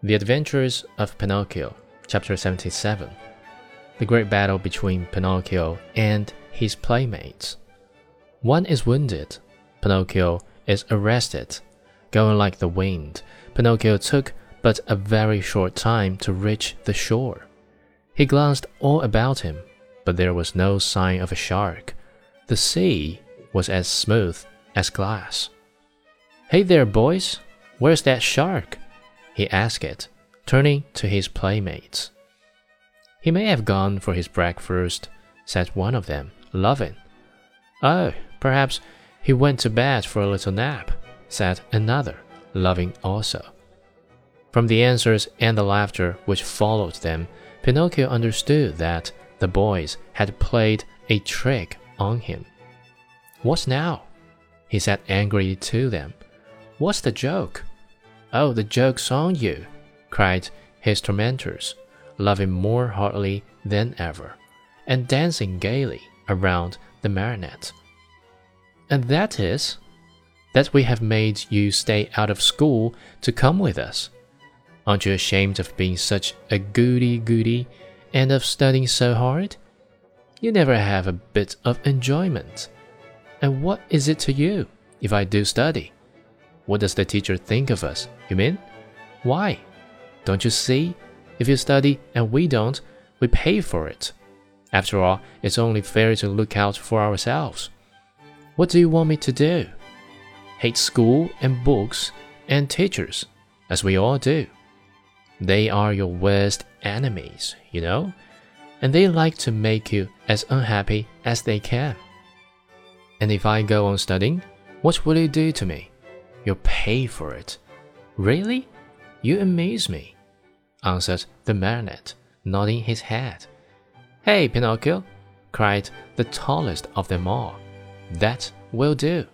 The Adventures of Pinocchio, Chapter 77 The Great Battle Between Pinocchio and His Playmates. One is wounded. Pinocchio is arrested. Going like the wind, Pinocchio took but a very short time to reach the shore. He glanced all about him, but there was no sign of a shark. The sea was as smooth as glass. Hey there, boys, where's that shark? He asked it, turning to his playmates. He may have gone for his breakfast, said one of them, laughing. Oh, perhaps he went to bed for a little nap, said another, laughing also. From the answers and the laughter which followed them, Pinocchio understood that the boys had played a trick on him. What now? he said angrily to them. What's the joke? Oh, the joke's on you, cried his tormentors, laughing more heartily than ever, and dancing gaily around the marionette. And that is, that we have made you stay out of school to come with us. Aren't you ashamed of being such a goody goody and of studying so hard? You never have a bit of enjoyment. And what is it to you if I do study? What does the teacher think of us, you mean? Why? Don't you see? If you study and we don't, we pay for it. After all, it's only fair to look out for ourselves. What do you want me to do? Hate school and books and teachers, as we all do. They are your worst enemies, you know, and they like to make you as unhappy as they can. And if I go on studying, what will you do to me? You'll pay for it. Really? You amaze me, answered the marionette, nodding his head. Hey, Pinocchio, cried the tallest of them all. That will do.